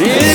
Yeah.